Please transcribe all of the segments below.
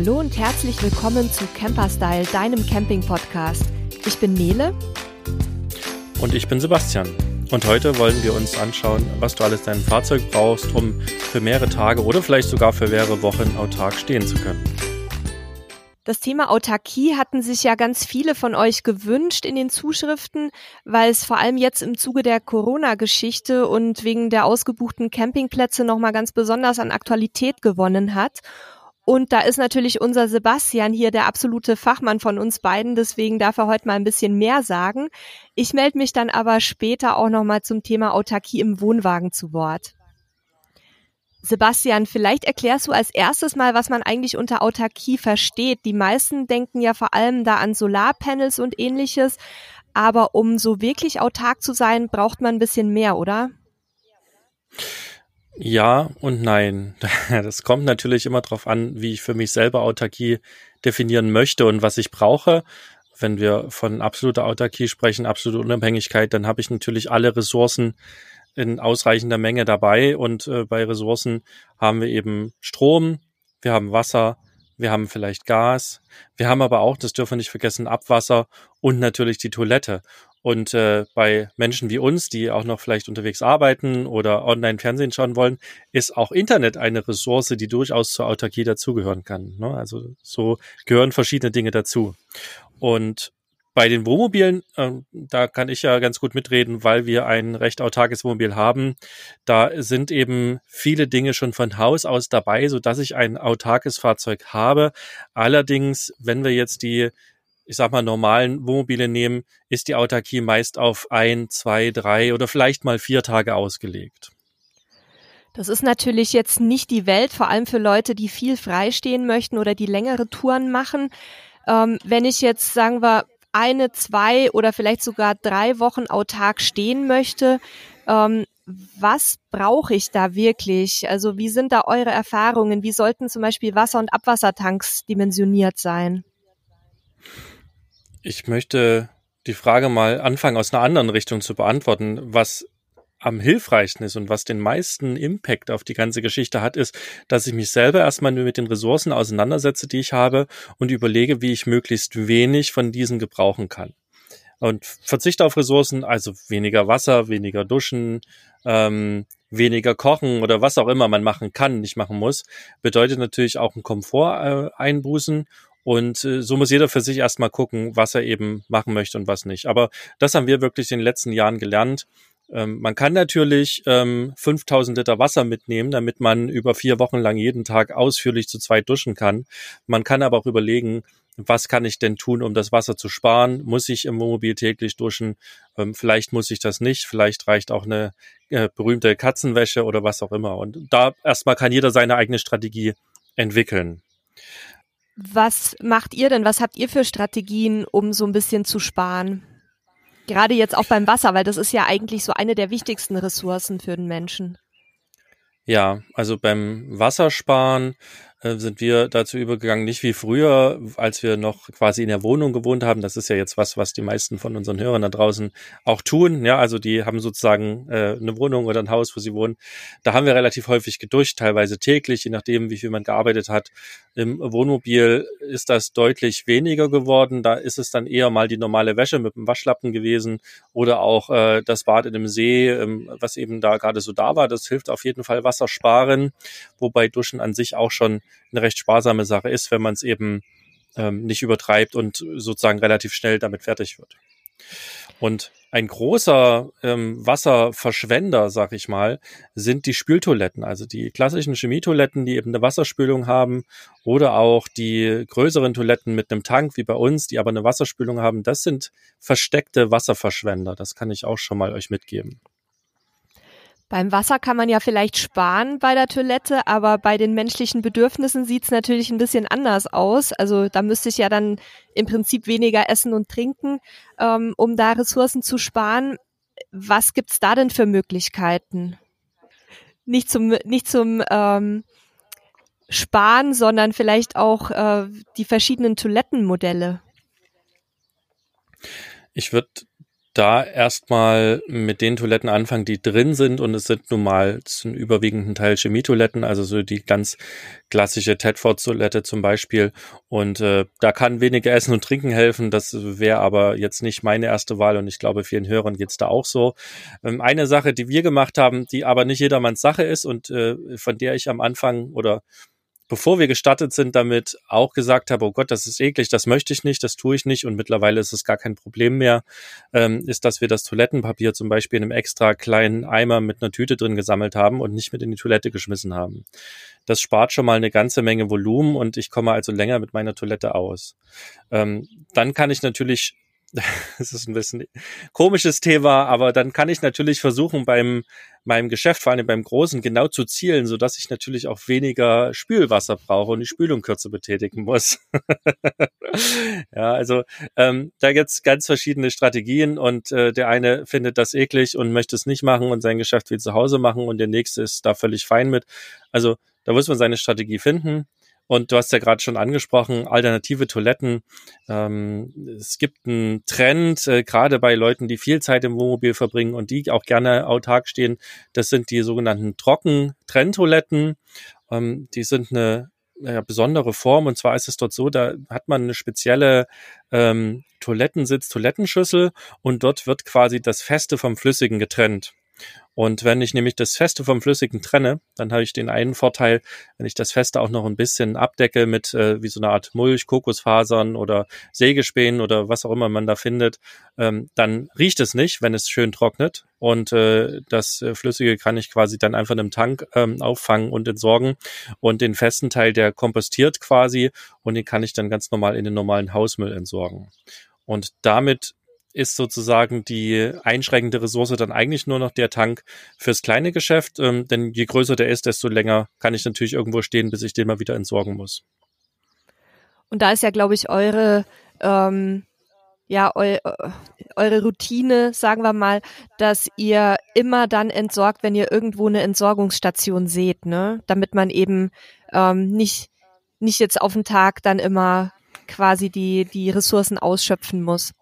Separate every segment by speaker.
Speaker 1: Hallo und herzlich willkommen zu Camperstyle, deinem Camping-Podcast. Ich bin Nele.
Speaker 2: Und ich bin Sebastian. Und heute wollen wir uns anschauen, was du alles dein Fahrzeug brauchst, um für mehrere Tage oder vielleicht sogar für mehrere Wochen autark stehen zu können.
Speaker 1: Das Thema Autarkie hatten sich ja ganz viele von euch gewünscht in den Zuschriften, weil es vor allem jetzt im Zuge der Corona-Geschichte und wegen der ausgebuchten Campingplätze nochmal ganz besonders an Aktualität gewonnen hat. Und da ist natürlich unser Sebastian hier der absolute Fachmann von uns beiden, deswegen darf er heute mal ein bisschen mehr sagen. Ich melde mich dann aber später auch nochmal zum Thema Autarkie im Wohnwagen zu Wort. Sebastian, vielleicht erklärst du als erstes mal, was man eigentlich unter Autarkie versteht. Die meisten denken ja vor allem da an Solarpanels und ähnliches, aber um so wirklich autark zu sein, braucht man ein bisschen mehr, oder?
Speaker 2: Ja und nein. Das kommt natürlich immer darauf an, wie ich für mich selber Autarkie definieren möchte und was ich brauche. Wenn wir von absoluter Autarkie sprechen, absolute Unabhängigkeit, dann habe ich natürlich alle Ressourcen, in ausreichender Menge dabei und äh, bei Ressourcen haben wir eben Strom, wir haben Wasser, wir haben vielleicht Gas, wir haben aber auch, das dürfen wir nicht vergessen, Abwasser und natürlich die Toilette. Und äh, bei Menschen wie uns, die auch noch vielleicht unterwegs arbeiten oder online Fernsehen schauen wollen, ist auch Internet eine Ressource, die durchaus zur Autarkie dazugehören kann. Ne? Also so gehören verschiedene Dinge dazu. Und bei den Wohnmobilen, äh, da kann ich ja ganz gut mitreden, weil wir ein recht autarkes Wohnmobil haben. Da sind eben viele Dinge schon von Haus aus dabei, so dass ich ein autarkes Fahrzeug habe. Allerdings, wenn wir jetzt die ich sag mal, normalen Wohnmobile nehmen, ist die Autarkie meist auf ein, zwei, drei oder vielleicht mal vier Tage ausgelegt.
Speaker 1: Das ist natürlich jetzt nicht die Welt, vor allem für Leute, die viel freistehen möchten oder die längere Touren machen. Ähm, wenn ich jetzt, sagen wir, eine, zwei oder vielleicht sogar drei Wochen autark stehen möchte, ähm, was brauche ich da wirklich? Also wie sind da eure Erfahrungen? Wie sollten zum Beispiel Wasser- und Abwassertanks dimensioniert sein?
Speaker 2: Ich möchte die Frage mal anfangen, aus einer anderen Richtung zu beantworten. Was am hilfreichsten ist und was den meisten Impact auf die ganze Geschichte hat, ist, dass ich mich selber erstmal nur mit den Ressourcen auseinandersetze, die ich habe und überlege, wie ich möglichst wenig von diesen gebrauchen kann. Und verzichte auf Ressourcen, also weniger Wasser, weniger Duschen, ähm, weniger kochen oder was auch immer man machen kann, nicht machen muss, bedeutet natürlich auch ein Komfort äh, einbußen und äh, so muss jeder für sich erstmal gucken, was er eben machen möchte und was nicht. Aber das haben wir wirklich in den letzten Jahren gelernt, ähm, man kann natürlich ähm, 5000 Liter Wasser mitnehmen, damit man über vier Wochen lang jeden Tag ausführlich zu zweit duschen kann. Man kann aber auch überlegen, was kann ich denn tun, um das Wasser zu sparen? Muss ich im Wohnmobil täglich duschen? Ähm, vielleicht muss ich das nicht. Vielleicht reicht auch eine äh, berühmte Katzenwäsche oder was auch immer. Und da erstmal kann jeder seine eigene Strategie entwickeln.
Speaker 1: Was macht ihr denn? Was habt ihr für Strategien, um so ein bisschen zu sparen? Gerade jetzt auch beim Wasser, weil das ist ja eigentlich so eine der wichtigsten Ressourcen für den Menschen.
Speaker 2: Ja, also beim Wassersparen sind wir dazu übergegangen, nicht wie früher, als wir noch quasi in der Wohnung gewohnt haben. Das ist ja jetzt was, was die meisten von unseren Hörern da draußen auch tun. Ja, also die haben sozusagen äh, eine Wohnung oder ein Haus, wo sie wohnen. Da haben wir relativ häufig geduscht, teilweise täglich, je nachdem, wie viel man gearbeitet hat. Im Wohnmobil ist das deutlich weniger geworden. Da ist es dann eher mal die normale Wäsche mit dem Waschlappen gewesen oder auch äh, das Bad in dem See, ähm, was eben da gerade so da war. Das hilft auf jeden Fall Wasser sparen, wobei Duschen an sich auch schon eine recht sparsame Sache ist, wenn man es eben ähm, nicht übertreibt und sozusagen relativ schnell damit fertig wird. Und ein großer ähm, Wasserverschwender, sag ich mal, sind die Spültoiletten, also die klassischen Chemietoiletten, die eben eine Wasserspülung haben oder auch die größeren Toiletten mit einem Tank wie bei uns, die aber eine Wasserspülung haben. Das sind versteckte Wasserverschwender. Das kann ich auch schon mal euch mitgeben.
Speaker 1: Beim Wasser kann man ja vielleicht sparen bei der Toilette, aber bei den menschlichen Bedürfnissen sieht's natürlich ein bisschen anders aus. Also da müsste ich ja dann im Prinzip weniger essen und trinken, ähm, um da Ressourcen zu sparen. Was gibt's da denn für Möglichkeiten? Nicht zum, nicht zum ähm, Sparen, sondern vielleicht auch äh, die verschiedenen Toilettenmodelle.
Speaker 2: Ich würde da erstmal mit den Toiletten anfangen, die drin sind und es sind nun mal zum überwiegenden Teil Chemietoiletten, also so die ganz klassische Tedford-Toilette zum Beispiel. Und äh, da kann weniger Essen und Trinken helfen. Das wäre aber jetzt nicht meine erste Wahl und ich glaube, vielen Hörern geht's da auch so. Ähm, eine Sache, die wir gemacht haben, die aber nicht jedermanns Sache ist und äh, von der ich am Anfang oder bevor wir gestartet sind, damit auch gesagt habe, oh Gott, das ist eklig, das möchte ich nicht, das tue ich nicht und mittlerweile ist es gar kein Problem mehr, ähm, ist, dass wir das Toilettenpapier zum Beispiel in einem extra kleinen Eimer mit einer Tüte drin gesammelt haben und nicht mit in die Toilette geschmissen haben. Das spart schon mal eine ganze Menge Volumen und ich komme also länger mit meiner Toilette aus. Ähm, dann kann ich natürlich das ist ein bisschen komisches Thema, aber dann kann ich natürlich versuchen, beim meinem Geschäft, vor allem beim Großen, genau zu zielen, so dass ich natürlich auch weniger Spülwasser brauche und die Spülung kürzer betätigen muss. ja, also ähm, da gibt's ganz verschiedene Strategien und äh, der eine findet das eklig und möchte es nicht machen und sein Geschäft wie zu Hause machen und der nächste ist da völlig fein mit. Also da muss man seine Strategie finden. Und du hast ja gerade schon angesprochen, alternative Toiletten. Ähm, es gibt einen Trend, äh, gerade bei Leuten, die viel Zeit im Wohnmobil verbringen und die auch gerne autark stehen. Das sind die sogenannten Trocken-Trenntoiletten. Ähm, die sind eine ja, besondere Form. Und zwar ist es dort so, da hat man eine spezielle ähm, Toilettensitz, Toilettenschüssel und dort wird quasi das Feste vom Flüssigen getrennt. Und wenn ich nämlich das Feste vom Flüssigen trenne, dann habe ich den einen Vorteil, wenn ich das Feste auch noch ein bisschen abdecke mit äh, wie so eine Art Mulch, Kokosfasern oder Sägespänen oder was auch immer man da findet, ähm, dann riecht es nicht, wenn es schön trocknet. Und äh, das äh, Flüssige kann ich quasi dann einfach in einem Tank ähm, auffangen und entsorgen. Und den festen Teil, der kompostiert quasi und den kann ich dann ganz normal in den normalen Hausmüll entsorgen. Und damit ist sozusagen die einschränkende Ressource dann eigentlich nur noch der Tank fürs kleine Geschäft. Ähm, denn je größer der ist, desto länger kann ich natürlich irgendwo stehen, bis ich den mal wieder entsorgen muss.
Speaker 1: Und da ist ja, glaube ich, eure ähm, ja eu, äh, eure Routine, sagen wir mal, dass ihr immer dann entsorgt, wenn ihr irgendwo eine Entsorgungsstation seht, ne? Damit man eben ähm, nicht nicht jetzt auf den Tag dann immer quasi die die Ressourcen ausschöpfen muss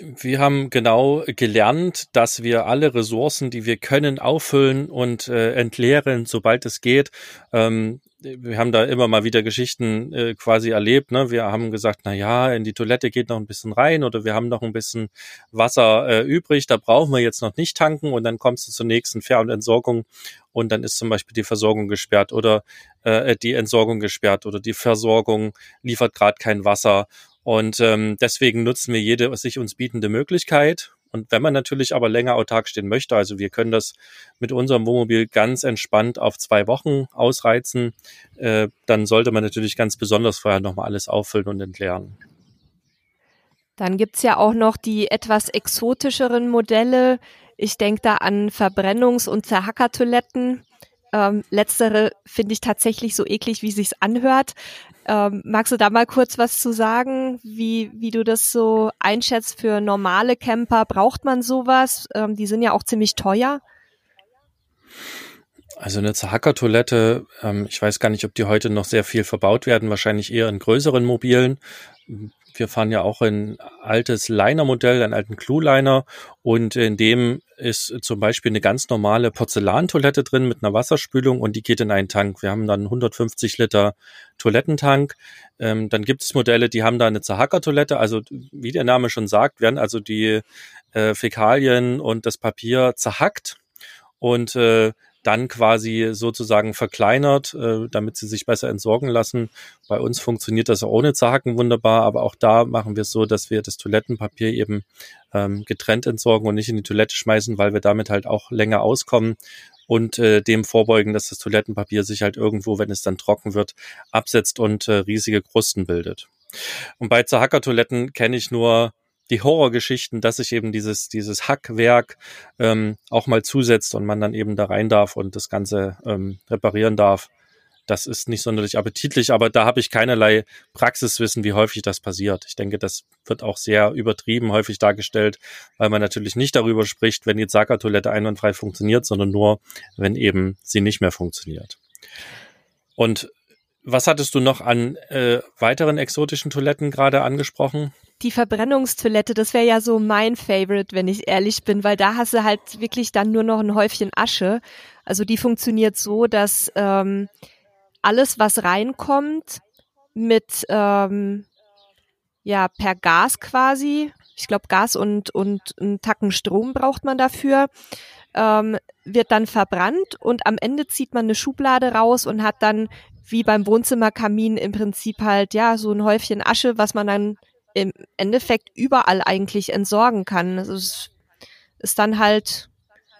Speaker 2: wir haben genau gelernt, dass wir alle Ressourcen, die wir können, auffüllen und äh, entleeren, sobald es geht. Ähm, wir haben da immer mal wieder Geschichten äh, quasi erlebt. Ne? Wir haben gesagt, na ja, in die Toilette geht noch ein bisschen rein oder wir haben noch ein bisschen Wasser äh, übrig, da brauchen wir jetzt noch nicht tanken und dann kommst du zur nächsten Fähr- und Entsorgung und dann ist zum Beispiel die Versorgung gesperrt oder äh, die Entsorgung gesperrt oder die Versorgung liefert gerade kein Wasser und ähm, deswegen nutzen wir jede sich uns bietende Möglichkeit. Und wenn man natürlich aber länger autark stehen möchte, also wir können das mit unserem Wohnmobil ganz entspannt auf zwei Wochen ausreizen, äh, dann sollte man natürlich ganz besonders vorher nochmal alles auffüllen und entleeren.
Speaker 1: Dann gibt's ja auch noch die etwas exotischeren Modelle. Ich denke da an Verbrennungs- und Zerhackertoiletten. Ähm, letztere finde ich tatsächlich so eklig, wie sich's anhört. Ähm, magst du da mal kurz was zu sagen, wie, wie du das so einschätzt für normale Camper? Braucht man sowas? Ähm, die sind ja auch ziemlich teuer.
Speaker 2: Also eine Zerhackertoilette, ähm, ich weiß gar nicht, ob die heute noch sehr viel verbaut werden, wahrscheinlich eher in größeren Mobilen. Wir fahren ja auch ein altes Liner-Modell, einen alten Clue-Liner und in dem ist zum Beispiel eine ganz normale Porzellantoilette drin mit einer Wasserspülung und die geht in einen Tank. Wir haben dann 150 Liter Toilettentank. Ähm, dann gibt es Modelle, die haben da eine Zerhackertoilette. Also wie der Name schon sagt, werden also die äh, Fäkalien und das Papier zerhackt und äh, dann quasi sozusagen verkleinert, äh, damit sie sich besser entsorgen lassen. Bei uns funktioniert das ohne Zerhacken wunderbar, aber auch da machen wir es so, dass wir das Toilettenpapier eben ähm, getrennt entsorgen und nicht in die Toilette schmeißen, weil wir damit halt auch länger auskommen und äh, dem vorbeugen, dass das Toilettenpapier sich halt irgendwo, wenn es dann trocken wird, absetzt und äh, riesige Krusten bildet. Und bei Zerhackertoiletten kenne ich nur die Horrorgeschichten, dass sich eben dieses, dieses Hackwerk ähm, auch mal zusetzt und man dann eben da rein darf und das Ganze ähm, reparieren darf. Das ist nicht sonderlich appetitlich, aber da habe ich keinerlei Praxiswissen, wie häufig das passiert. Ich denke, das wird auch sehr übertrieben häufig dargestellt, weil man natürlich nicht darüber spricht, wenn die Zaga-Toilette einwandfrei funktioniert, sondern nur, wenn eben sie nicht mehr funktioniert. Und was hattest du noch an äh, weiteren exotischen Toiletten gerade angesprochen?
Speaker 1: Die Verbrennungstoilette, das wäre ja so mein Favorite, wenn ich ehrlich bin, weil da hast du halt wirklich dann nur noch ein Häufchen Asche. Also die funktioniert so, dass ähm, alles, was reinkommt, mit ähm, ja per Gas quasi, ich glaube Gas und und einen Tacken Strom braucht man dafür, ähm, wird dann verbrannt und am Ende zieht man eine Schublade raus und hat dann wie beim Wohnzimmerkamin im Prinzip halt ja so ein Häufchen Asche, was man dann im Endeffekt überall eigentlich entsorgen kann. Also es ist dann halt,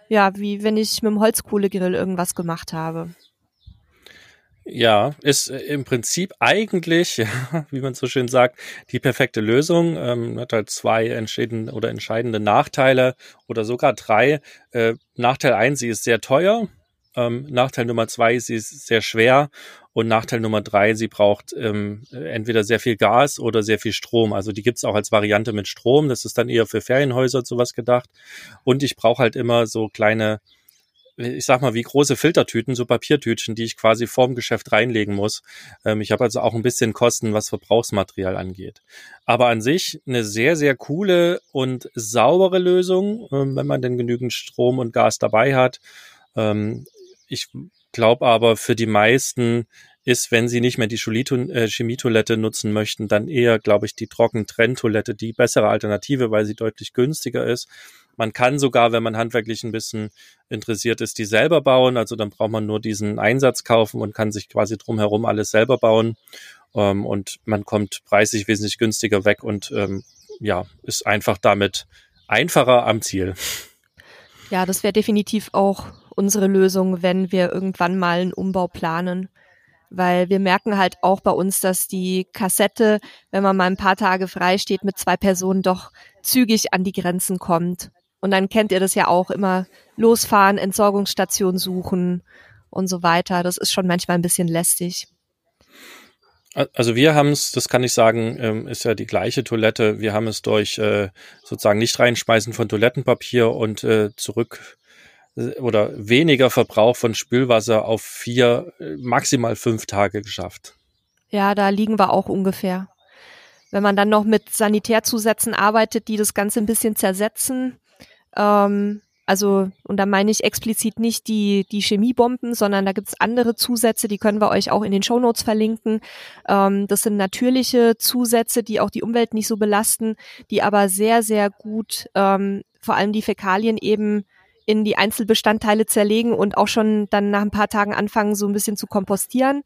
Speaker 1: ja, wie wenn ich mit dem Holzkohlegrill irgendwas gemacht habe.
Speaker 2: Ja, ist äh, im Prinzip eigentlich, wie man so schön sagt, die perfekte Lösung. Ähm, hat halt zwei entscheidende oder entscheidende Nachteile oder sogar drei. Äh, Nachteil eins, sie ist sehr teuer. Ähm, Nachteil Nummer zwei, sie ist sehr schwer und Nachteil Nummer drei, sie braucht ähm, entweder sehr viel Gas oder sehr viel Strom. Also die gibt's auch als Variante mit Strom. Das ist dann eher für Ferienhäuser sowas gedacht. Und ich brauche halt immer so kleine, ich sag mal, wie große Filtertüten, so Papiertütchen, die ich quasi vorm Geschäft reinlegen muss. Ähm, ich habe also auch ein bisschen Kosten, was Verbrauchsmaterial angeht. Aber an sich eine sehr, sehr coole und saubere Lösung, ähm, wenn man denn genügend Strom und Gas dabei hat. Ähm, ich glaube aber für die meisten ist, wenn sie nicht mehr die äh, Chemietoilette nutzen möchten, dann eher, glaube ich, die Trockentrenntoilette die bessere Alternative, weil sie deutlich günstiger ist. Man kann sogar, wenn man handwerklich ein bisschen interessiert ist, die selber bauen. Also dann braucht man nur diesen Einsatz kaufen und kann sich quasi drumherum alles selber bauen. Ähm, und man kommt preislich wesentlich günstiger weg und ähm, ja, ist einfach damit einfacher am Ziel.
Speaker 1: Ja, das wäre definitiv auch unsere Lösung, wenn wir irgendwann mal einen Umbau planen. Weil wir merken halt auch bei uns, dass die Kassette, wenn man mal ein paar Tage frei steht, mit zwei Personen doch zügig an die Grenzen kommt. Und dann kennt ihr das ja auch immer, losfahren, Entsorgungsstation suchen und so weiter. Das ist schon manchmal ein bisschen lästig.
Speaker 2: Also wir haben es, das kann ich sagen, ähm, ist ja die gleiche Toilette. Wir haben es durch äh, sozusagen nicht reinschmeißen von Toilettenpapier und äh, zurück oder weniger Verbrauch von Spülwasser auf vier, maximal fünf Tage geschafft.
Speaker 1: Ja, da liegen wir auch ungefähr. Wenn man dann noch mit Sanitärzusätzen arbeitet, die das Ganze ein bisschen zersetzen, ähm, also, und da meine ich explizit nicht die, die Chemiebomben, sondern da gibt's andere Zusätze, die können wir euch auch in den Shownotes verlinken. Ähm, das sind natürliche Zusätze, die auch die Umwelt nicht so belasten, die aber sehr, sehr gut ähm, vor allem die Fäkalien eben in die Einzelbestandteile zerlegen und auch schon dann nach ein paar Tagen anfangen, so ein bisschen zu kompostieren,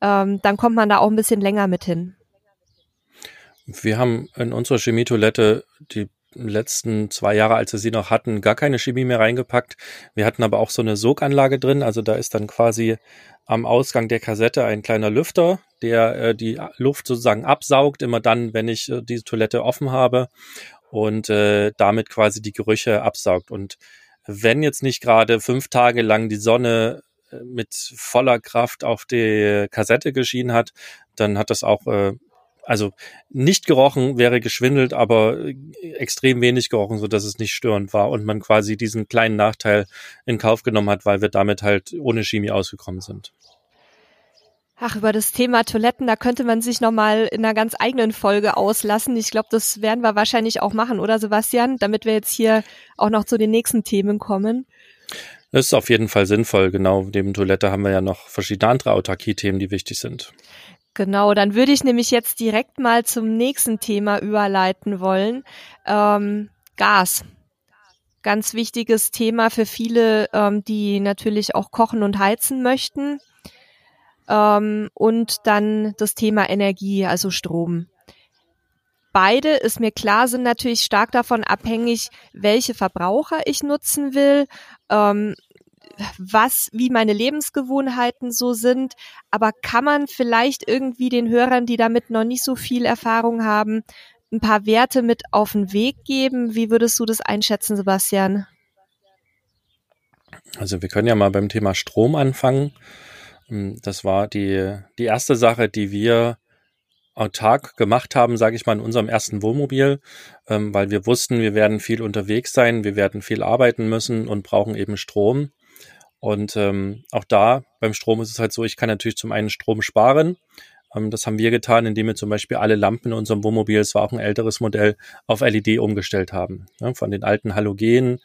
Speaker 1: ähm, dann kommt man da auch ein bisschen länger mit hin.
Speaker 2: Wir haben in unserer Chemietoilette die letzten zwei Jahre, als wir sie noch hatten, gar keine Chemie mehr reingepackt. Wir hatten aber auch so eine Soganlage drin, also da ist dann quasi am Ausgang der Kassette ein kleiner Lüfter, der äh, die Luft sozusagen absaugt, immer dann, wenn ich äh, diese Toilette offen habe und äh, damit quasi die Gerüche absaugt. Und wenn jetzt nicht gerade fünf Tage lang die Sonne äh, mit voller Kraft auf die Kassette geschienen hat, dann hat das auch, äh, also nicht gerochen, wäre geschwindelt, aber äh, extrem wenig gerochen, so dass es nicht störend war und man quasi diesen kleinen Nachteil in Kauf genommen hat, weil wir damit halt ohne Chemie ausgekommen sind.
Speaker 1: Ach, über das Thema Toiletten, da könnte man sich nochmal in einer ganz eigenen Folge auslassen. Ich glaube, das werden wir wahrscheinlich auch machen, oder Sebastian? Damit wir jetzt hier auch noch zu den nächsten Themen kommen.
Speaker 2: Das ist auf jeden Fall sinnvoll. Genau, neben Toilette haben wir ja noch verschiedene andere Autarkie-Themen, die wichtig sind.
Speaker 1: Genau, dann würde ich nämlich jetzt direkt mal zum nächsten Thema überleiten wollen. Ähm, Gas. Ganz wichtiges Thema für viele, ähm, die natürlich auch kochen und heizen möchten ähm, und dann das Thema Energie, also Strom. Beide, ist mir klar, sind natürlich stark davon abhängig, welche Verbraucher ich nutzen will, ähm, was, wie meine Lebensgewohnheiten so sind. Aber kann man vielleicht irgendwie den Hörern, die damit noch nicht so viel Erfahrung haben, ein paar Werte mit auf den Weg geben? Wie würdest du das einschätzen, Sebastian?
Speaker 2: Also wir können ja mal beim Thema Strom anfangen. Ähm, das war die, die erste Sache, die wir autark gemacht haben, sage ich mal, in unserem ersten Wohnmobil, ähm, weil wir wussten, wir werden viel unterwegs sein, wir werden viel arbeiten müssen und brauchen eben Strom. Und ähm, auch da beim Strom ist es halt so, ich kann natürlich zum einen Strom sparen. Ähm, das haben wir getan, indem wir zum Beispiel alle Lampen in unserem Wohnmobil, es war auch ein älteres Modell, auf LED umgestellt haben. Ja, von den alten Halogen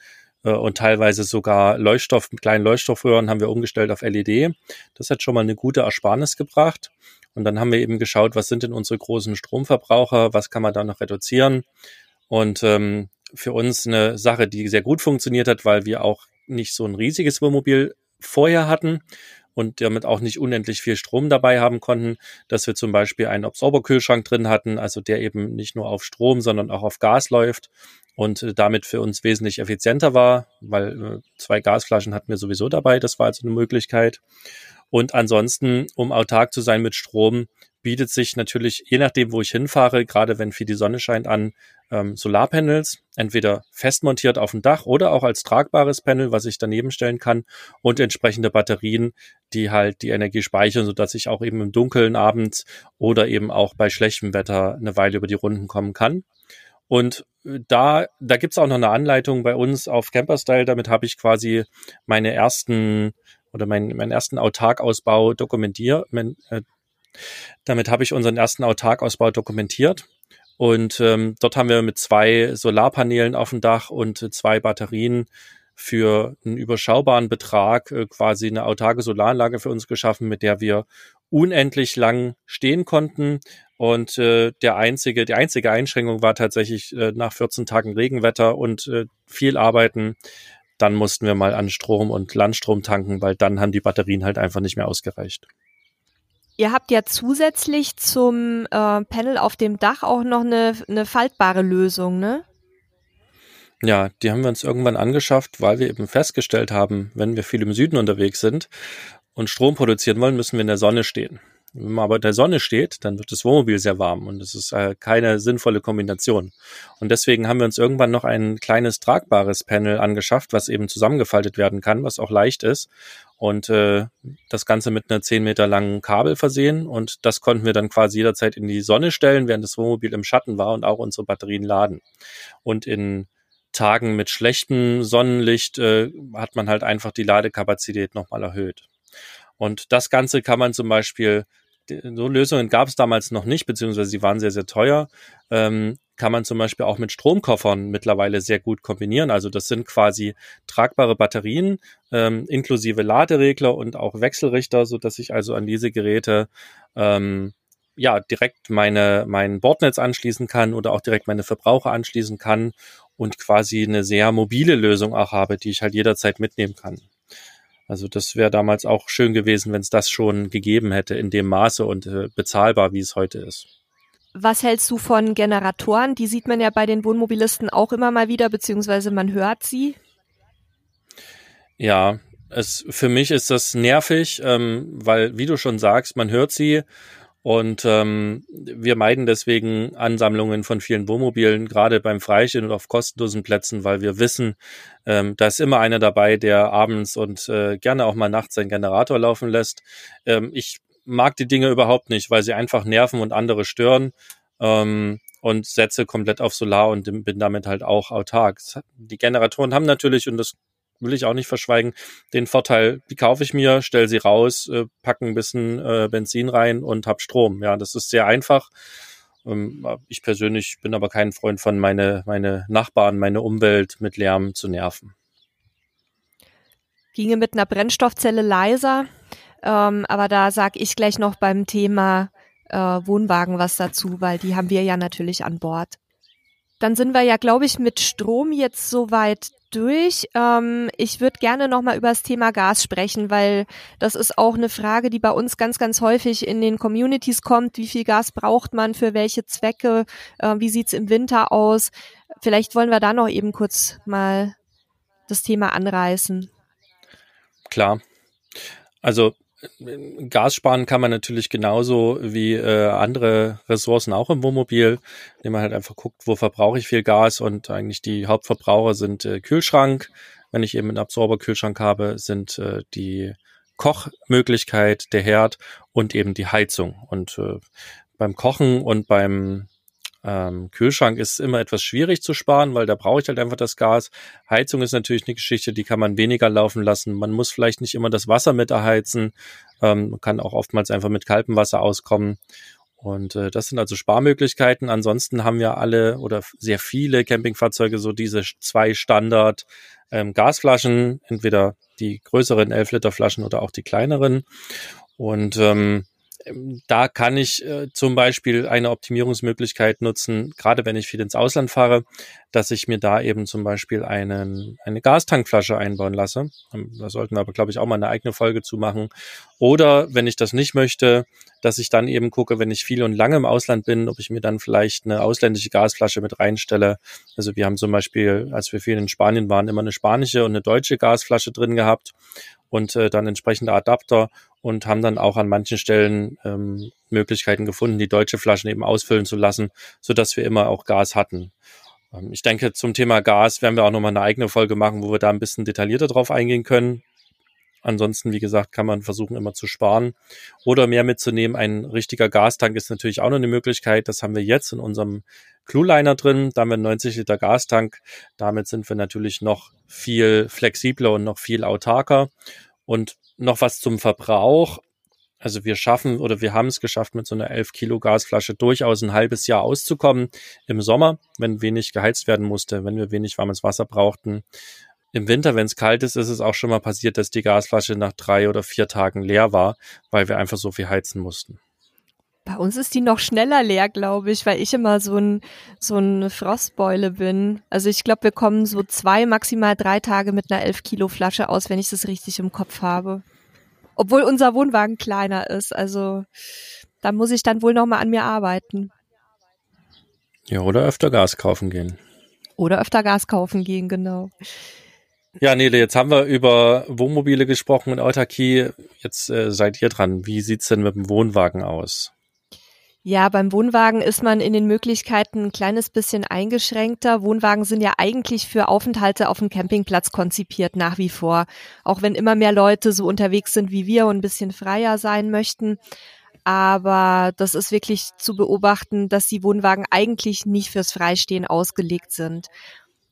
Speaker 2: äh, und teilweise sogar Leuchtstoff, mit kleinen Leuchtstoffröhren haben wir umgestellt auf LED. Das hat schon mal eine gute Ersparnis gebracht. Und dann haben wir eben geschaut, was sind denn unsere großen Stromverbraucher, was kann man da noch reduzieren. Und ähm, für uns eine Sache, die sehr gut funktioniert hat, weil wir auch nicht so ein riesiges Wohnmobil vorher hatten und damit auch nicht unendlich viel Strom dabei haben konnten, dass wir zum Beispiel einen Absorberkühlschrank drin hatten, also der eben nicht nur auf Strom, sondern auch auf Gas läuft und äh, damit für uns wesentlich effizienter war, weil äh, zwei Gasflaschen hatten wir sowieso dabei, das war also eine Möglichkeit. Und ansonsten, um autark zu sein mit Strom, bietet sich natürlich, je nachdem, wo ich hinfahre, gerade wenn viel die Sonne scheint, an ähm, Solarpanels, entweder festmontiert auf dem Dach oder auch als tragbares Panel, was ich daneben stellen kann und entsprechende Batterien, die halt die Energie speichern, sodass ich auch eben im Dunkeln abends oder eben auch bei schlechtem Wetter eine Weile über die Runden kommen kann. Und äh, da, da gibt's auch noch eine Anleitung bei uns auf Camperstyle. Damit habe ich quasi meine ersten oder meinen, meinen ersten Autarkausbau dokumentiert. Äh, damit habe ich unseren ersten Autarkausbau dokumentiert. Und ähm, dort haben wir mit zwei Solarpanelen auf dem Dach und zwei Batterien für einen überschaubaren Betrag äh, quasi eine autarke Solaranlage für uns geschaffen, mit der wir unendlich lang stehen konnten. Und äh, der einzige, die einzige Einschränkung war tatsächlich äh, nach 14 Tagen Regenwetter und äh, viel Arbeiten. Dann mussten wir mal an Strom und Landstrom tanken, weil dann haben die Batterien halt einfach nicht mehr ausgereicht.
Speaker 1: Ihr habt ja zusätzlich zum äh, Panel auf dem Dach auch noch eine, eine faltbare Lösung, ne?
Speaker 2: Ja, die haben wir uns irgendwann angeschafft, weil wir eben festgestellt haben, wenn wir viel im Süden unterwegs sind und Strom produzieren wollen, müssen wir in der Sonne stehen. Wenn man aber in der Sonne steht, dann wird das Wohnmobil sehr warm und das ist äh, keine sinnvolle Kombination. Und deswegen haben wir uns irgendwann noch ein kleines tragbares Panel angeschafft, was eben zusammengefaltet werden kann, was auch leicht ist und äh, das Ganze mit einer 10 Meter langen Kabel versehen und das konnten wir dann quasi jederzeit in die Sonne stellen, während das Wohnmobil im Schatten war und auch unsere Batterien laden. Und in Tagen mit schlechtem Sonnenlicht äh, hat man halt einfach die Ladekapazität nochmal erhöht. Und das Ganze kann man zum Beispiel, so Lösungen gab es damals noch nicht, beziehungsweise sie waren sehr, sehr teuer. Ähm, kann man zum Beispiel auch mit Stromkoffern mittlerweile sehr gut kombinieren. Also das sind quasi tragbare Batterien ähm, inklusive Laderegler und auch Wechselrichter, so dass ich also an diese Geräte ähm, ja direkt meine mein Bordnetz anschließen kann oder auch direkt meine Verbraucher anschließen kann und quasi eine sehr mobile Lösung auch habe, die ich halt jederzeit mitnehmen kann. Also das wäre damals auch schön gewesen, wenn es das schon gegeben hätte in dem Maße und äh, bezahlbar, wie es heute ist.
Speaker 1: Was hältst du von Generatoren? Die sieht man ja bei den Wohnmobilisten auch immer mal wieder, beziehungsweise man hört sie.
Speaker 2: Ja, es, für mich ist das nervig, ähm, weil, wie du schon sagst, man hört sie und ähm, wir meiden deswegen Ansammlungen von vielen Wohnmobilen, gerade beim Freistehen und auf kostenlosen Plätzen, weil wir wissen, ähm, da ist immer einer dabei, der abends und äh, gerne auch mal nachts seinen Generator laufen lässt. Ähm, ich mag die Dinge überhaupt nicht, weil sie einfach nerven und andere stören. Ähm, und setze komplett auf Solar und bin damit halt auch autark. Die Generatoren haben natürlich, und das will ich auch nicht verschweigen, den Vorteil, die kaufe ich mir, stelle sie raus, äh, packe ein bisschen äh, Benzin rein und hab Strom. Ja, das ist sehr einfach. Ähm, ich persönlich bin aber kein Freund von meine, meine Nachbarn, meine Umwelt mit Lärm zu nerven.
Speaker 1: Ginge mit einer Brennstoffzelle leiser, ähm, aber da sag ich gleich noch beim Thema äh, Wohnwagen was dazu, weil die haben wir ja natürlich an Bord. Dann sind wir ja, glaube ich, mit Strom jetzt soweit durch. Ähm, ich würde gerne nochmal über das Thema Gas sprechen, weil das ist auch eine Frage, die bei uns ganz, ganz häufig in den Communities kommt. Wie viel Gas braucht man für welche Zwecke? Äh, wie sieht's im Winter aus? Vielleicht wollen wir da noch eben kurz mal das Thema anreißen.
Speaker 2: Klar. Also Gas sparen kann man natürlich genauso wie äh, andere Ressourcen auch im Wohnmobil, indem man halt einfach guckt, wo verbrauche ich viel Gas und eigentlich die Hauptverbraucher sind äh, Kühlschrank. Wenn ich eben einen Absorberkühlschrank habe, sind äh, die Kochmöglichkeit, der Herd und eben die Heizung. Und äh, beim Kochen und beim Ähm, Kühlschrank ist immer etwas schwierig zu sparen, weil da brauche ich halt einfach das Gas. Heizung ist natürlich eine Geschichte, die kann man weniger laufen lassen. Man muss vielleicht nicht immer das Wasser mit erheizen. Ähm, man kann auch oftmals einfach mit kaltem Wasser auskommen. Und äh, das sind also Sparmöglichkeiten. Ansonsten haben wir alle oder sehr viele Campingfahrzeuge so diese zwei Standard ähm, Gasflaschen, entweder die größeren 11 Liter Flaschen oder auch die kleineren. Und ähm, da kann ich äh, zum Beispiel eine Optimierungsmöglichkeit nutzen, gerade wenn ich viel ins Ausland fahre, dass ich mir da eben zum Beispiel einen, eine Gastankflasche einbauen lasse. Ähm, da sollten wir aber, glaube ich, auch mal eine eigene Folge zu machen. Oder wenn ich das nicht möchte, dass ich dann eben gucke, wenn ich viel und lange im Ausland bin, ob ich mir dann vielleicht eine ausländische Gasflasche mit reinstelle. Also wir haben zum Beispiel, als wir viel in Spanien waren, immer eine spanische und eine deutsche Gasflasche drin gehabt und äh, dann entsprechende Adapter und haben dann auch an manchen Stellen ähm, Möglichkeiten gefunden, die deutsche Flaschen eben ausfüllen zu lassen, so dass wir immer auch Gas hatten. Ähm, ich denke, zum Thema Gas werden wir auch nochmal eine eigene Folge machen, wo wir da ein bisschen detaillierter drauf eingehen können. Ansonsten, wie gesagt, kann man versuchen, immer zu sparen oder mehr mitzunehmen. Ein richtiger Gastank ist natürlich auch noch eine Möglichkeit. Das haben wir jetzt in unserem Clueliner drin. Da haben wir 90 Liter Gastank. Damit sind wir natürlich noch viel flexibler und noch viel autarker. Und noch was zum Verbrauch. Also wir schaffen oder wir haben es geschafft, mit so einer 11 Kilo Gasflasche durchaus ein halbes Jahr auszukommen im Sommer, wenn wenig geheizt werden musste, wenn wir wenig warmes Wasser brauchten. Im Winter, wenn es kalt ist, ist es auch schon mal passiert, dass die Gasflasche nach drei oder vier Tagen leer war, weil wir einfach so viel heizen mussten.
Speaker 1: Bei uns ist die noch schneller leer, glaube ich, weil ich immer so ein so eine Frostbeule bin. Also ich glaube, wir kommen so zwei, maximal drei Tage mit einer 11 Kilo Flasche aus, wenn ich das richtig im Kopf habe obwohl unser Wohnwagen kleiner ist. Also da muss ich dann wohl noch mal an mir arbeiten.
Speaker 2: Ja, oder öfter Gas kaufen gehen.
Speaker 1: Oder öfter Gas kaufen gehen, genau.
Speaker 2: Ja, Nele, jetzt haben wir über Wohnmobile gesprochen und Autarkie. Jetzt äh, seid ihr dran. Wie sieht's denn mit dem Wohnwagen aus?
Speaker 1: Ja, beim Wohnwagen ist man in den Möglichkeiten ein kleines bisschen eingeschränkter. Wohnwagen sind ja eigentlich für Aufenthalte auf dem Campingplatz konzipiert nach wie vor. Auch wenn immer mehr Leute so unterwegs sind wie wir und ein bisschen freier sein möchten. Aber das ist wirklich zu beobachten, dass die Wohnwagen eigentlich nicht fürs Freistehen ausgelegt sind.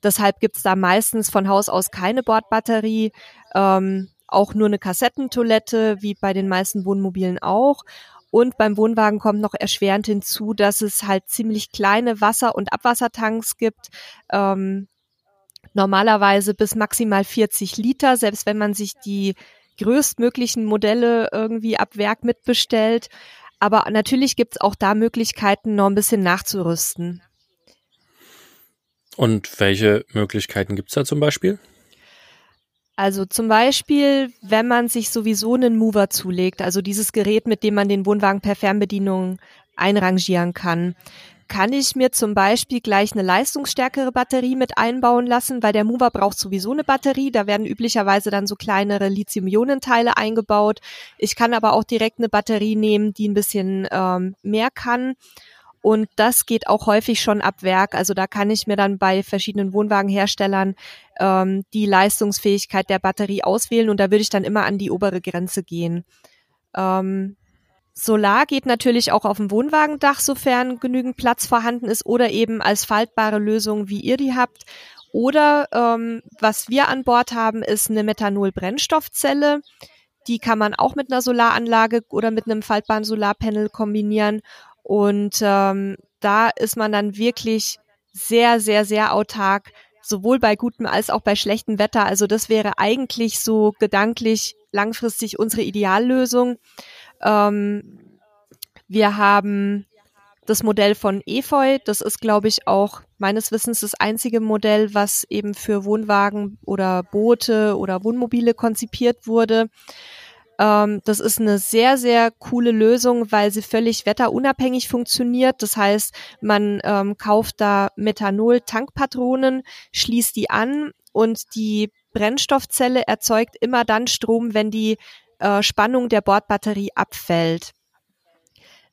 Speaker 1: Deshalb gibt's da meistens von Haus aus keine Bordbatterie, ähm, auch nur eine Kassettentoilette, wie bei den meisten Wohnmobilen auch. Und beim Wohnwagen kommt noch erschwerend hinzu, dass es halt ziemlich kleine Wasser- und Abwassertanks gibt. Ähm, normalerweise bis maximal 40 Liter, selbst wenn man sich die größtmöglichen Modelle irgendwie ab Werk mitbestellt. Aber natürlich gibt es auch da Möglichkeiten, noch ein bisschen nachzurüsten.
Speaker 2: Und welche Möglichkeiten gibt es da zum Beispiel?
Speaker 1: Also zum Beispiel, wenn man sich sowieso einen Mover zulegt, also dieses Gerät, mit dem man den Wohnwagen per Fernbedienung einrangieren kann, kann ich mir zum Beispiel gleich eine leistungsstärkere Batterie mit einbauen lassen, weil der Mover braucht sowieso eine Batterie. Da werden üblicherweise dann so kleinere Lithium-Ionen-Teile eingebaut. Ich kann aber auch direkt eine Batterie nehmen, die ein bisschen ähm, mehr kann. Und das geht auch häufig schon ab Werk. Also da kann ich mir dann bei verschiedenen Wohnwagenherstellern ähm, die Leistungsfähigkeit der Batterie auswählen und da würde ich dann immer an die obere Grenze gehen. Ähm, Solar geht natürlich auch auf dem Wohnwagendach, sofern genügend Platz vorhanden ist oder eben als faltbare Lösung, wie ihr die habt. Oder ähm, was wir an Bord haben, ist eine Methanol-Brennstoffzelle. Die kann man auch mit einer Solaranlage oder mit einem faltbaren Solarpanel kombinieren. Und ähm, da ist man dann wirklich sehr, sehr, sehr autark, sowohl bei gutem als auch bei schlechtem Wetter. Also das wäre eigentlich so gedanklich langfristig unsere Ideallösung. Ähm, wir haben das Modell von Efeu. Das ist, glaube ich, auch meines Wissens das einzige Modell, was eben für Wohnwagen oder Boote oder Wohnmobile konzipiert wurde. Ähm, das ist eine sehr, sehr coole Lösung, weil sie völlig wetterunabhängig funktioniert. Das heißt, man ähm, kauft da Methanol-Tankpatronen, schließt die an und die Brennstoffzelle erzeugt immer dann Strom, wenn die äh, Spannung der Bordbatterie abfällt.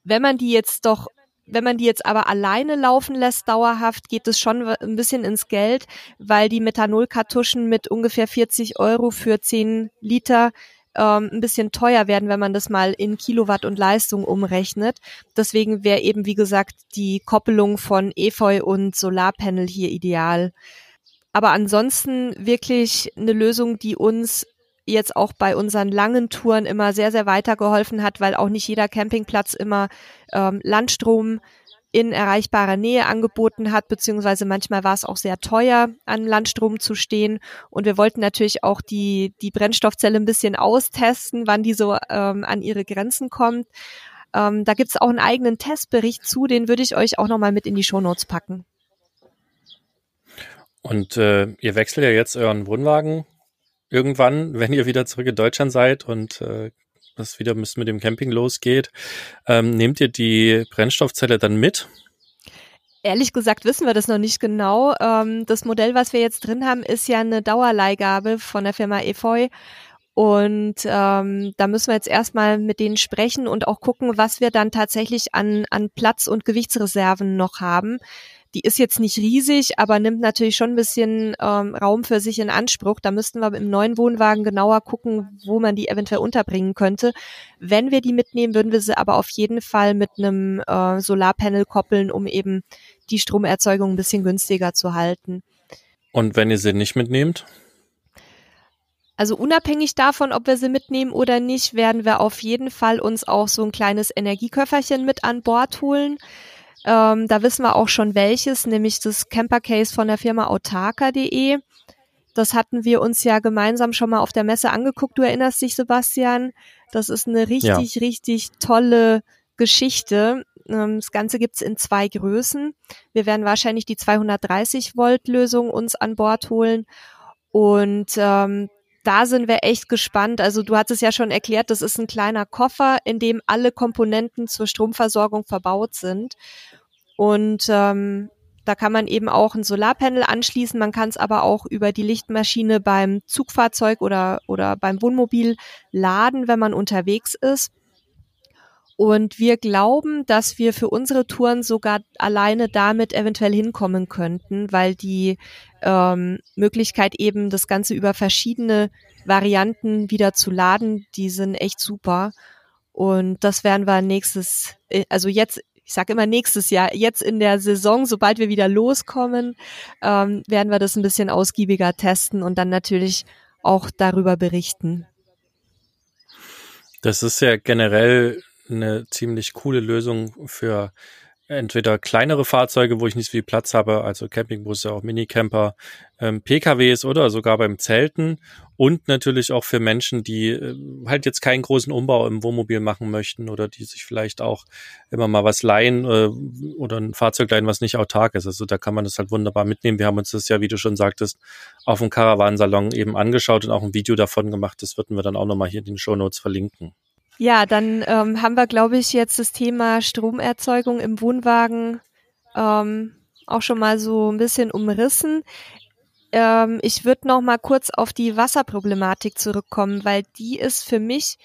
Speaker 1: Wenn man die jetzt doch wenn man die jetzt aber alleine laufen lässt, dauerhaft, geht es schon ein bisschen ins Geld, weil die Methanolkartuschen mit ungefähr 40 Euro für 10 Liter ähm, ein bisschen teuer werden, wenn man das mal in Kilowatt und Leistung umrechnet. Deswegen wäre eben, wie gesagt, die Koppelung von Efeu und Solarpanel hier ideal. Aber ansonsten wirklich eine Lösung, die uns jetzt auch bei unseren langen Touren immer sehr, sehr weitergeholfen hat, weil auch nicht jeder Campingplatz immer ähm, Landstrom in erreichbarer Nähe angeboten hat, beziehungsweise manchmal war es auch sehr teuer, an Landstrom zu stehen. Und wir wollten natürlich auch die, die Brennstoffzelle ein bisschen austesten, wann die so ähm, an ihre Grenzen kommt. Ähm, da gibt's auch einen eigenen Testbericht zu, den würde ich euch auch nochmal mit in die Shownotes packen.
Speaker 2: Und äh, ihr wechselt ja jetzt euren Wohnwagen irgendwann, wenn ihr wieder zurück in Deutschland seid und äh, das wieder mit dem Camping losgeht. Ähm, nehmt ihr die Brennstoffzelle dann mit?
Speaker 1: Ehrlich gesagt wissen wir das noch nicht genau. Ähm, das Modell, was wir jetzt drin haben, ist ja eine Dauerleihgabe von der Firma Efeu. Und ähm, da müssen wir jetzt erstmal mit denen sprechen und auch gucken, was wir dann tatsächlich an, an Platz- und Gewichtsreserven noch haben. Die ist jetzt nicht riesig, aber nimmt natürlich schon ein bisschen ähm, Raum für sich in Anspruch. Da müssten wir im neuen Wohnwagen genauer gucken, wo man die eventuell unterbringen könnte. Wenn wir die mitnehmen, würden wir sie aber auf jeden Fall mit einem äh, Solarpanel koppeln, um eben die Stromerzeugung ein bisschen günstiger zu halten.
Speaker 2: Und wenn ihr sie nicht mitnehmt?
Speaker 1: Also unabhängig davon, ob wir sie mitnehmen oder nicht, werden wir auf jeden Fall uns auch so ein kleines Energieköfferchen mit an Bord holen. Ähm, da wissen wir auch schon welches, nämlich das Camper Case von der Firma autarka.de. Das hatten wir uns ja gemeinsam schon mal auf der Messe angeguckt. Du erinnerst dich, Sebastian? Das ist eine richtig, ja. richtig tolle Geschichte. Ähm, das Ganze gibt's in zwei Größen. Wir werden wahrscheinlich die 230 Volt Lösung uns an Bord holen. Und ähm, da sind wir echt gespannt. Also du hattest ja schon erklärt, das ist ein kleiner Koffer, in dem alle Komponenten zur Stromversorgung verbaut sind. Und ähm, da kann man eben auch ein Solarpanel anschließen. Man kann es aber auch über die Lichtmaschine beim Zugfahrzeug oder, oder beim Wohnmobil laden, wenn man unterwegs ist. Und wir glauben, dass wir für unsere Touren sogar alleine damit eventuell hinkommen könnten, weil die ähm, Möglichkeit eben das Ganze über verschiedene Varianten wieder zu laden, die sind echt super. Und das werden wir nächstes, äh, also jetzt, ich sage immer nächstes Jahr, jetzt in der Saison, sobald wir wieder loskommen, ähm, werden wir das ein bisschen ausgiebiger testen und dann natürlich auch darüber berichten.
Speaker 2: Das ist ja generell eine ziemlich coole Lösung für entweder kleinere Fahrzeuge, wo ich nicht so viel Platz habe, also Campingbusse, auch Minicamper, ähm, PKWs oder sogar beim Zelten und natürlich auch für Menschen, die äh, halt jetzt keinen großen Umbau im Wohnmobil machen möchten oder die sich vielleicht auch immer mal was leihen äh, oder ein Fahrzeug leihen, was nicht autark ist. Also da kann man das halt wunderbar mitnehmen. Wir haben uns das ja, wie du schon sagtest, auf dem Caravansalon eben angeschaut und auch ein Video davon gemacht. Das würden wir dann auch nochmal hier in den Show Notes verlinken.
Speaker 1: Ja, dann ähm, haben wir, glaube ich, jetzt das Thema Stromerzeugung im Wohnwagen ähm, auch schon mal so ein bisschen umrissen. Ähm, ich würde noch mal kurz auf die Wasserproblematik zurückkommen, weil die ist für mich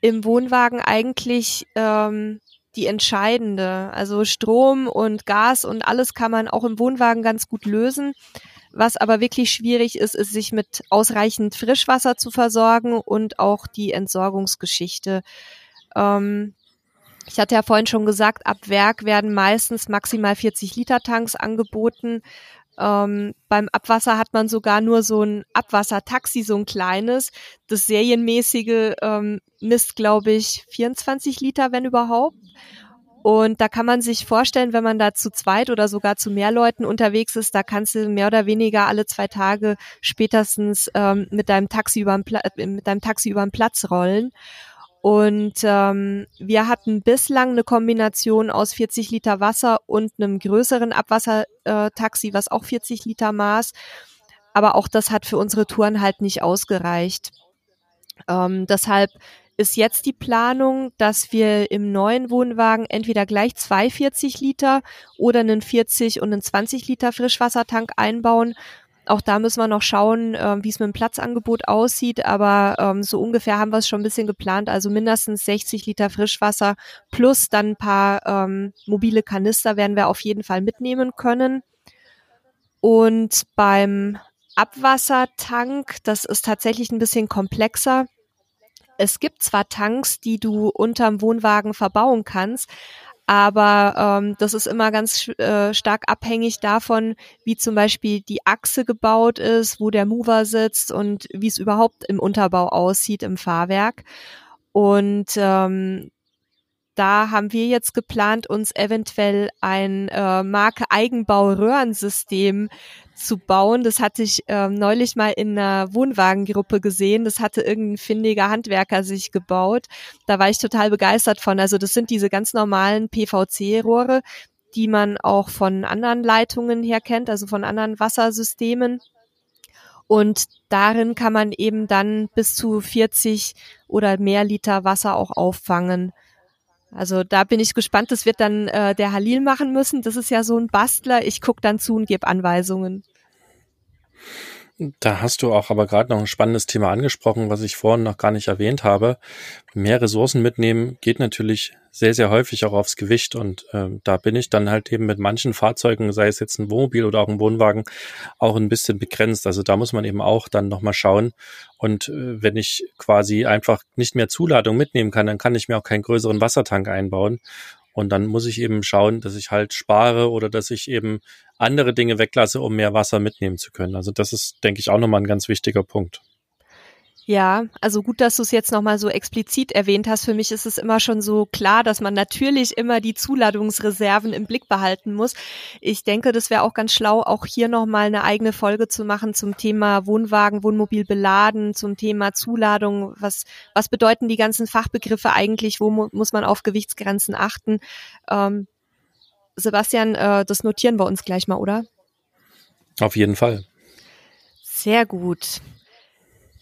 Speaker 1: im Wohnwagen eigentlich ähm, die entscheidende. Also Strom und Gas und alles kann man auch im Wohnwagen ganz gut lösen. Was aber wirklich schwierig ist, ist sich mit ausreichend Frischwasser zu versorgen und auch die Entsorgungsgeschichte. Ähm, ich hatte ja vorhin schon gesagt, ab Werk werden meistens maximal 40 Liter Tanks angeboten. Ähm, beim Abwasser hat man sogar nur so ein Abwassertaxi, so ein kleines. Das serienmäßige ähm, misst, glaube ich, 24 Liter, wenn überhaupt. Und da kann man sich vorstellen, wenn man da zu zweit oder sogar zu mehr Leuten unterwegs ist, da kannst du mehr oder weniger alle zwei Tage spätestens ähm, mit deinem Taxi über den äh, mit deinem Taxi über den Platz rollen. Und ähm, wir hatten bislang eine Kombination aus 40 Liter Wasser und einem größeren Abwassertaxi, äh, was auch 40 Liter maß. Aber auch das hat für unsere Touren halt nicht ausgereicht. Ähm, deshalb ist jetzt die Planung, dass wir im neuen Wohnwagen entweder gleich zwei 40 Liter oder einen 40 und einen 20 Liter Frischwassertank einbauen. Auch da müssen wir noch schauen, äh, wie es mit dem Platzangebot aussieht, aber ähm, so ungefähr haben wir es schon ein bisschen geplant. Also mindestens 60 Liter Frischwasser plus dann ein paar ähm, mobile Kanister werden wir auf jeden Fall mitnehmen können. Und beim Abwassertank, das ist tatsächlich ein bisschen komplexer es gibt zwar Tanks, die du unterm Wohnwagen verbauen kannst, aber ähm, das ist immer ganz äh, stark abhängig davon, wie zum Beispiel die Achse gebaut ist, wo der Mover sitzt und wie es überhaupt im Unterbau aussieht im Fahrwerk. Und ähm, da haben wir jetzt geplant, uns eventuell ein äh, Marke Eigenbau Röhrensystem zu bauen. Das hatte ich äh, neulich mal in einer Wohnwagengruppe gesehen. Das hatte irgendein findiger Handwerker sich gebaut. Da war ich total begeistert von. Also das sind diese ganz normalen PVC-Rohre, die man auch von anderen Leitungen her kennt, also von anderen Wassersystemen. Und darin kann man eben dann bis zu 40 oder mehr Liter Wasser auch auffangen. Also da bin ich gespannt. Das wird dann äh, der Halil machen müssen. Das ist ja so ein Bastler. Ich guck dann zu und gebe Anweisungen.
Speaker 2: Da hast du auch aber gerade noch ein spannendes Thema angesprochen, was ich vorhin noch gar nicht erwähnt habe. Mehr Ressourcen mitnehmen geht natürlich sehr, sehr häufig auch aufs Gewicht und äh, da bin ich dann halt eben mit manchen Fahrzeugen, sei es jetzt ein Wohnmobil oder auch ein Wohnwagen, auch ein bisschen begrenzt. Also da muss man eben auch dann nochmal schauen. Und äh, wenn ich quasi einfach nicht mehr Zuladung mitnehmen kann, dann kann ich mir auch keinen größeren Wassertank einbauen. Und dann muss ich eben schauen, dass ich halt spare oder dass ich eben andere Dinge weglasse, um mehr Wasser mitnehmen zu können. Also das ist, denke ich, auch nochmal ein ganz wichtiger Punkt.
Speaker 1: Ja, also gut, dass du es jetzt nochmal so explizit erwähnt hast. Für mich ist es immer schon so klar, dass man natürlich immer die Zuladungsreserven im Blick behalten muss. Ich denke, das wäre auch ganz schlau, auch hier nochmal eine eigene Folge zu machen zum Thema Wohnwagen, Wohnmobil beladen, zum Thema Zuladung. Was, was bedeuten die ganzen Fachbegriffe eigentlich? Wo mu muss man auf Gewichtsgrenzen achten? Ähm, Sebastian, äh, das notieren wir uns gleich mal, oder?
Speaker 2: Auf jeden Fall.
Speaker 1: Sehr gut.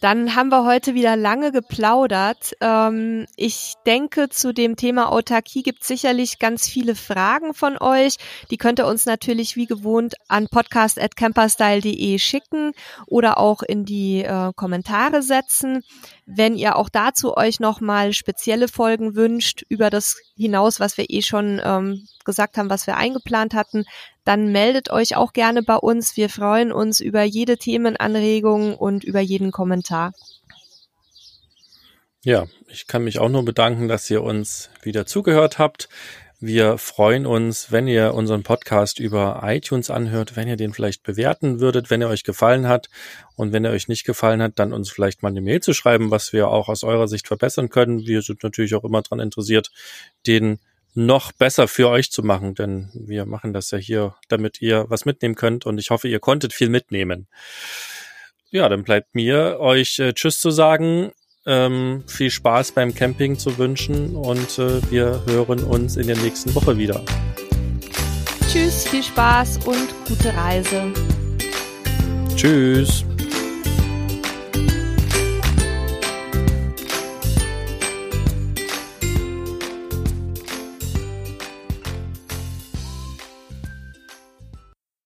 Speaker 1: Dann haben wir heute wieder lange geplaudert. Ähm, ich denke, zu dem Thema Autarkie gibt sicherlich ganz viele Fragen von euch. Die könnt ihr uns natürlich wie gewohnt an podcast.camperstyle.de schicken oder auch in die äh, Kommentare setzen. Wenn ihr auch dazu euch nochmal spezielle Folgen wünscht, über das hinaus, was wir eh schon ähm, gesagt haben, was wir eingeplant hatten, dann meldet euch auch gerne bei uns. Wir freuen uns über jede Themenanregung und über jeden Kommentar.
Speaker 2: Ja, ich kann mich auch nur bedanken, dass ihr uns wieder zugehört habt. Wir freuen uns, wenn ihr unseren Podcast über iTunes anhört, wenn ihr den vielleicht bewerten würdet, wenn er euch gefallen hat. Und wenn er euch nicht gefallen hat, dann uns vielleicht mal eine Mail zu schreiben, was wir auch aus eurer Sicht verbessern können. Wir sind natürlich auch immer daran interessiert, den noch besser für euch zu machen, denn wir machen das ja hier, damit ihr was mitnehmen könnt und ich hoffe, ihr konntet viel mitnehmen. Ja, dann bleibt mir euch äh, Tschüss zu sagen ähm, viel Spaß beim Camping zu wünschen und äh, wir hören uns in der nächsten Woche wieder.
Speaker 1: Tschüss, viel Spaß und gute Reise.
Speaker 2: Tschüss.